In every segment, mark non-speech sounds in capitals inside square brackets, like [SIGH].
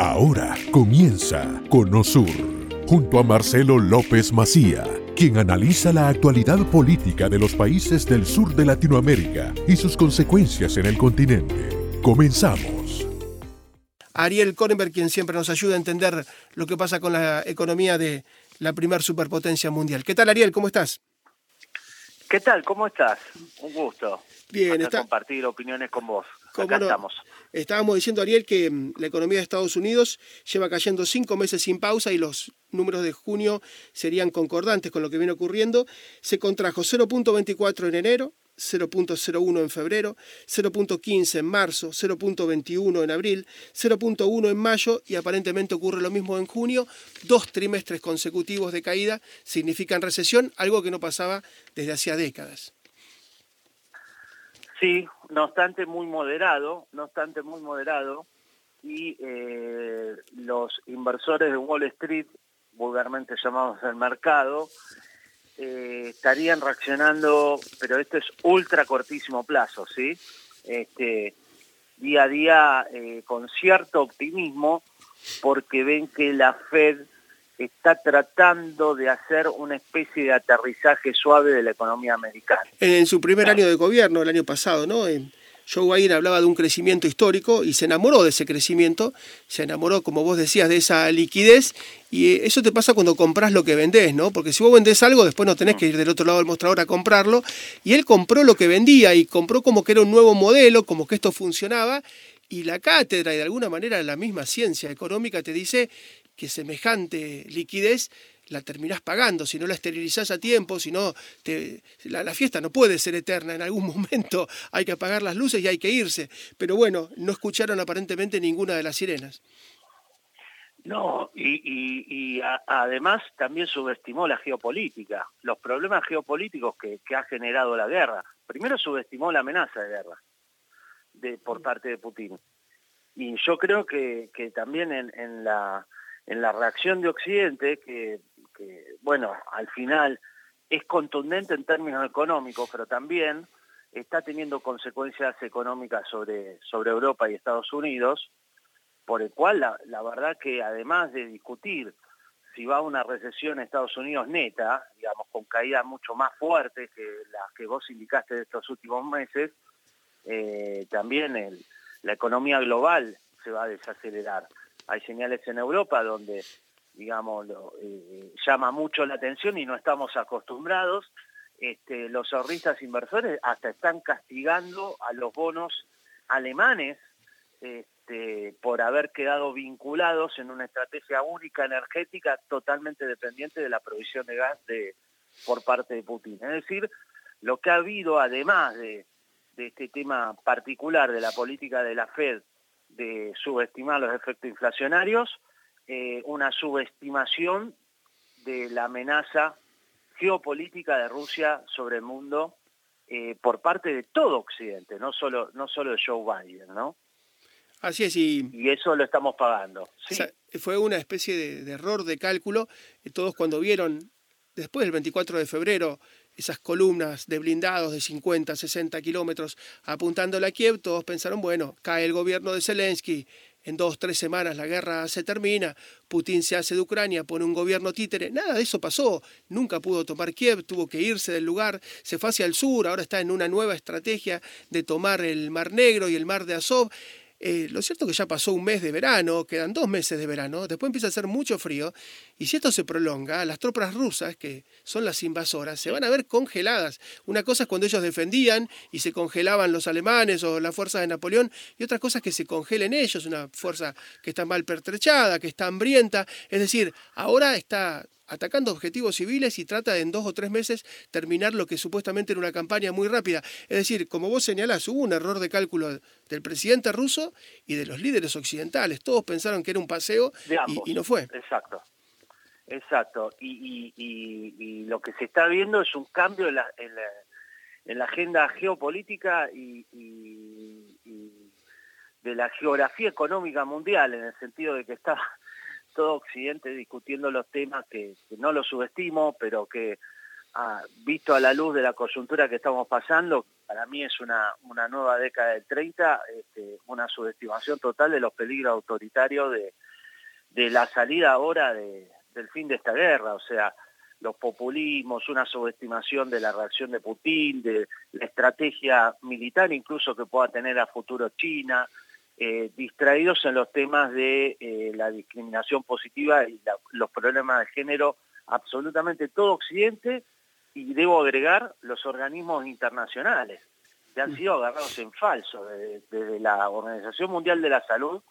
Ahora comienza Conosur, junto a Marcelo López Macía, quien analiza la actualidad política de los países del sur de Latinoamérica y sus consecuencias en el continente. Comenzamos. Ariel Korenberg, quien siempre nos ayuda a entender lo que pasa con la economía de la primer superpotencia mundial. ¿Qué tal, Ariel? ¿Cómo estás? ¿Qué tal? ¿Cómo estás? Un gusto. Bien, está... compartir opiniones con vos. Acá estamos. Estábamos diciendo, Ariel, que mm, la economía de Estados Unidos lleva cayendo cinco meses sin pausa y los números de junio serían concordantes con lo que viene ocurriendo. Se contrajo 0.24 en enero, 0.01 en febrero, 0.15 en marzo, 0.21 en abril, 0.1 en mayo y aparentemente ocurre lo mismo en junio. Dos trimestres consecutivos de caída significan recesión, algo que no pasaba desde hacía décadas. Sí, no obstante muy moderado, no obstante muy moderado, y eh, los inversores de Wall Street, vulgarmente llamados el mercado, eh, estarían reaccionando, pero esto es ultra cortísimo plazo, ¿sí? Este, día a día eh, con cierto optimismo, porque ven que la Fed está tratando de hacer una especie de aterrizaje suave de la economía americana. En su primer año de gobierno, el año pasado, ¿no? Joe Biden hablaba de un crecimiento histórico y se enamoró de ese crecimiento, se enamoró, como vos decías, de esa liquidez y eh, eso te pasa cuando compras lo que vendés, ¿no? Porque si vos vendés algo, después no tenés que ir del otro lado del mostrador a comprarlo y él compró lo que vendía y compró como que era un nuevo modelo, como que esto funcionaba y la cátedra y de alguna manera la misma ciencia económica te dice que semejante liquidez la terminás pagando, si no la esterilizás a tiempo, si no, te, la, fiesta no puede ser eterna, en algún [LAUGHS] momento hay que apagar las luces y hay que irse. Pero bueno, no escucharon aparentemente ninguna de las sirenas. No, y, además también subestimó la geopolítica, los problemas geopolíticos que, ha generado la guerra. Primero subestimó la amenaza de guerra de, por parte de Putin. Y yo creo que, también en la en la reacción de Occidente, que, bueno, al final es contundente en términos económicos, pero también está teniendo consecuencias económicas sobre, sobre Europa y Estados Unidos, por el cual la, verdad que además de discutir si va a una recesión en Estados Unidos neta, digamos, con caídas mucho más fuertes que las que vos indicaste de estos últimos meses, eh, también la economía global se va a desacelerar hay señales en Europa donde, digamos, eh, llama mucho la atención y no estamos acostumbrados. Este, los ahorristas inversores hasta están castigando a los bonos alemanes este, por haber quedado vinculados en una estrategia única energética totalmente dependiente de la provisión de gas de, por parte de Putin. Es decir, lo que ha habido además de, de este tema particular de la política de la Fed de subestimar los efectos inflacionarios, eh, una subestimación de la amenaza geopolítica de Rusia sobre el mundo eh, por parte de todo Occidente, no solo, no solo de Joe Biden, ¿no? Así es, y, eso lo estamos pagando. fue una especie de, de, error de cálculo. Todos cuando vieron, después del 24 de febrero, esas columnas de blindados de 50, 60 kilómetros apuntando a Kiev, todos pensaron, bueno, cae el gobierno de Zelensky, en dos, tres semanas la guerra se termina, Putin se hace de Ucrania, pone un gobierno títere. Nada de eso pasó. Nunca pudo tomar Kiev, tuvo que irse del lugar, se fue hacia el sur, ahora está en una nueva estrategia de tomar el Mar Negro y el Mar de Azov. Eh, lo cierto es que ya pasó un mes de verano, quedan dos meses de verano, después empieza a hacer mucho frío, y si esto se prolonga, las tropas rusas, que son las invasoras, se van a ver congeladas. Una cosa es cuando ellos defendían y se congelaban los alemanes o las fuerzas de Napoleón, y otra cosa es que se congelen ellos, una fuerza que está mal pertrechada, que está hambrienta. Es decir, ahora está atacando objetivos civiles y trata de en dos o tres meses terminar lo que supuestamente era una campaña muy rápida. Es decir, como vos señalás, hubo un error de cálculo del presidente ruso y de los líderes occidentales. Todos pensaron que era un paseo y, no fue. Exacto. Exacto. Y, lo que se está viendo es un cambio en la, en la, agenda geopolítica y, de la geografía económica mundial, en el sentido de que está todo Occidente discutiendo los temas que, no los subestimo, pero que ah, visto a la luz de la coyuntura que estamos pasando, para mí es una, nueva década del 30, este, una subestimación total de los peligros autoritarios de, de la salida ahora del fin de esta guerra, o sea, los populismos, una subestimación de la reacción de Putin, de la estrategia militar incluso que pueda tener a futuro China, eh, distraídos en los temas de eh, la discriminación positiva y los problemas de género, absolutamente todo Occidente, y debo agregar los organismos internacionales, que han mm. sido agarrados en falso desde la Organización Mundial de la Salud,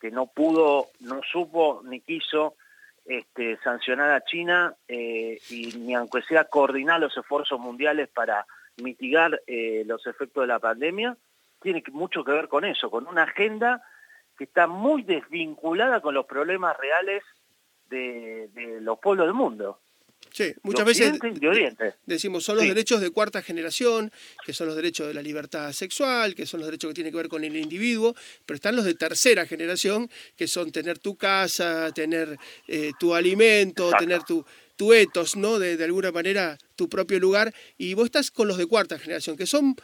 que no pudo, no supo ni quiso este, sancionar a China eh, y ni aunque sea coordinar los esfuerzos mundiales para mitigar eh, los efectos de la pandemia, tiene mucho que ver con eso, con una agenda que está muy desvinculada con los problemas reales de los pueblos del mundo. Sí, muchas veces decimos son los derechos de cuarta generación, que son los derechos de la libertad sexual, que son los derechos que tienen que ver con el individuo, pero están los de tercera generación, que son tener tu casa, tener eh, tu alimento, tener tu, tu etos, ¿no? De, de alguna manera tu propio lugar, y vos estás con los de cuarta generación, que son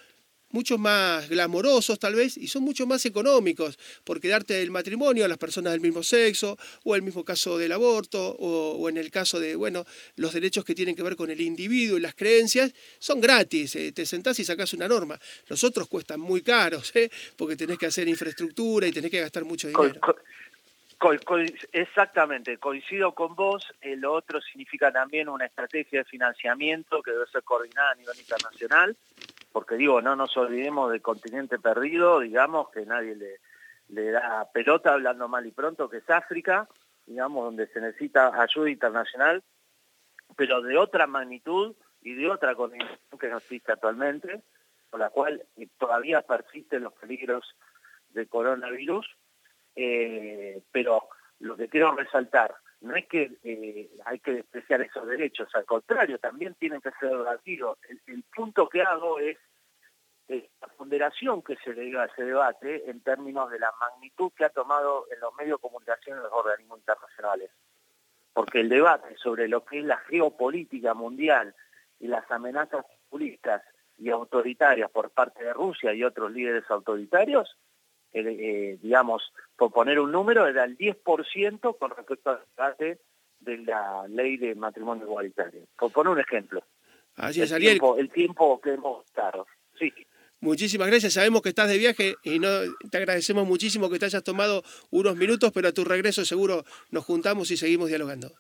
mucho más glamorosos tal vez y son mucho más económicos, porque darte el matrimonio a las personas del mismo sexo, o el mismo caso del aborto, o, en el caso de, bueno, los derechos que tienen que ver con el individuo y las creencias, son gratis, eh, te sentás y sacás una norma. Los otros cuestan muy caros, ¿eh? porque tenés que hacer infraestructura y tenés que gastar mucho dinero. exactamente, coincido con vos. Eh, lo otro significa también una estrategia de financiamiento que debe ser coordinada a nivel internacional porque digo, no nos olvidemos del continente perdido, digamos, que nadie le, da pelota hablando mal y pronto, que es África, digamos, donde se necesita ayuda internacional, pero de otra magnitud y de otra condición que no existe actualmente, por la cual todavía persisten los peligros del coronavirus, eh, pero lo que quiero resaltar, no es que eh, hay que despreciar esos derechos, al contrario, también tienen que ser debatidos. El, punto que hago es la ponderación que se le a ese debate en términos de la magnitud que ha tomado en los medios de comunicación los organismos internacionales. Porque el debate sobre lo que es la geopolítica mundial y las amenazas populistas y autoritarias por parte de Rusia y otros líderes autoritarios, eh, digamos, por poner un número, era el 10% con respecto al debate de la ley de matrimonio igualitario. Por poner un ejemplo. Así es, el, tiempo, el tiempo que hemos estado. Sí. Muchísimas gracias. Sabemos que estás de viaje y no te agradecemos muchísimo que te hayas tomado unos minutos, pero a tu regreso seguro nos juntamos y seguimos dialogando.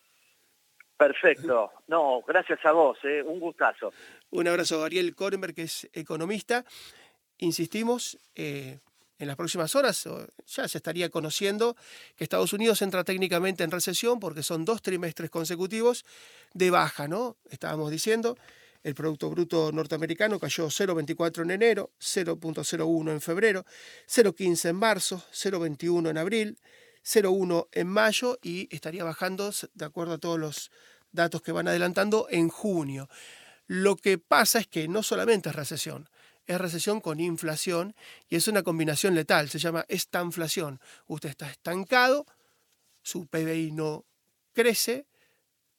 Perfecto. No, gracias a vos, ¿eh? un gustazo. Un abrazo, Ariel Korenberg, que es economista. Insistimos, eh, en las próximas horas ya se estaría conociendo que Estados Unidos entra técnicamente en recesión porque son dos trimestres consecutivos de baja, ¿no? Estábamos diciendo, el Producto Bruto norteamericano cayó 0,24 en enero, 0,01 en febrero, 0,15 en marzo, 0,21 en abril, 0,1 en mayo y estaría bajando, de acuerdo a todos los datos que van adelantando, en junio. Lo que pasa es que no solamente es recesión, es recesión con inflación y es una combinación letal, se llama estanflación. Usted está estancado, su PBI no crece,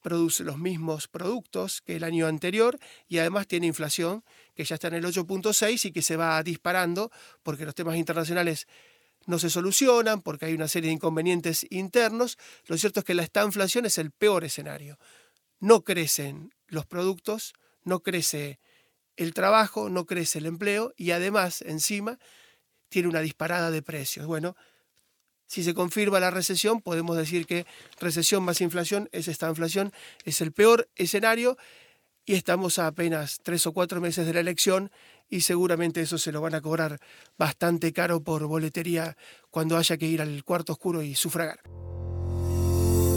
produce los mismos productos que el año anterior y además tiene inflación que ya está en el 8.6 y que se va disparando porque los temas internacionales no se solucionan, porque hay una serie de inconvenientes internos. Lo cierto es que la estanflación es el peor escenario. No crecen los productos, no crece el trabajo, no crece el empleo y además, encima, tiene una disparada de precios. Bueno, si se confirma la recesión, podemos decir que recesión más inflación es esta inflación, es el peor escenario y estamos a apenas tres o cuatro meses de la elección y seguramente eso se lo van a cobrar bastante caro por boletería cuando haya que ir al cuarto oscuro y sufragar.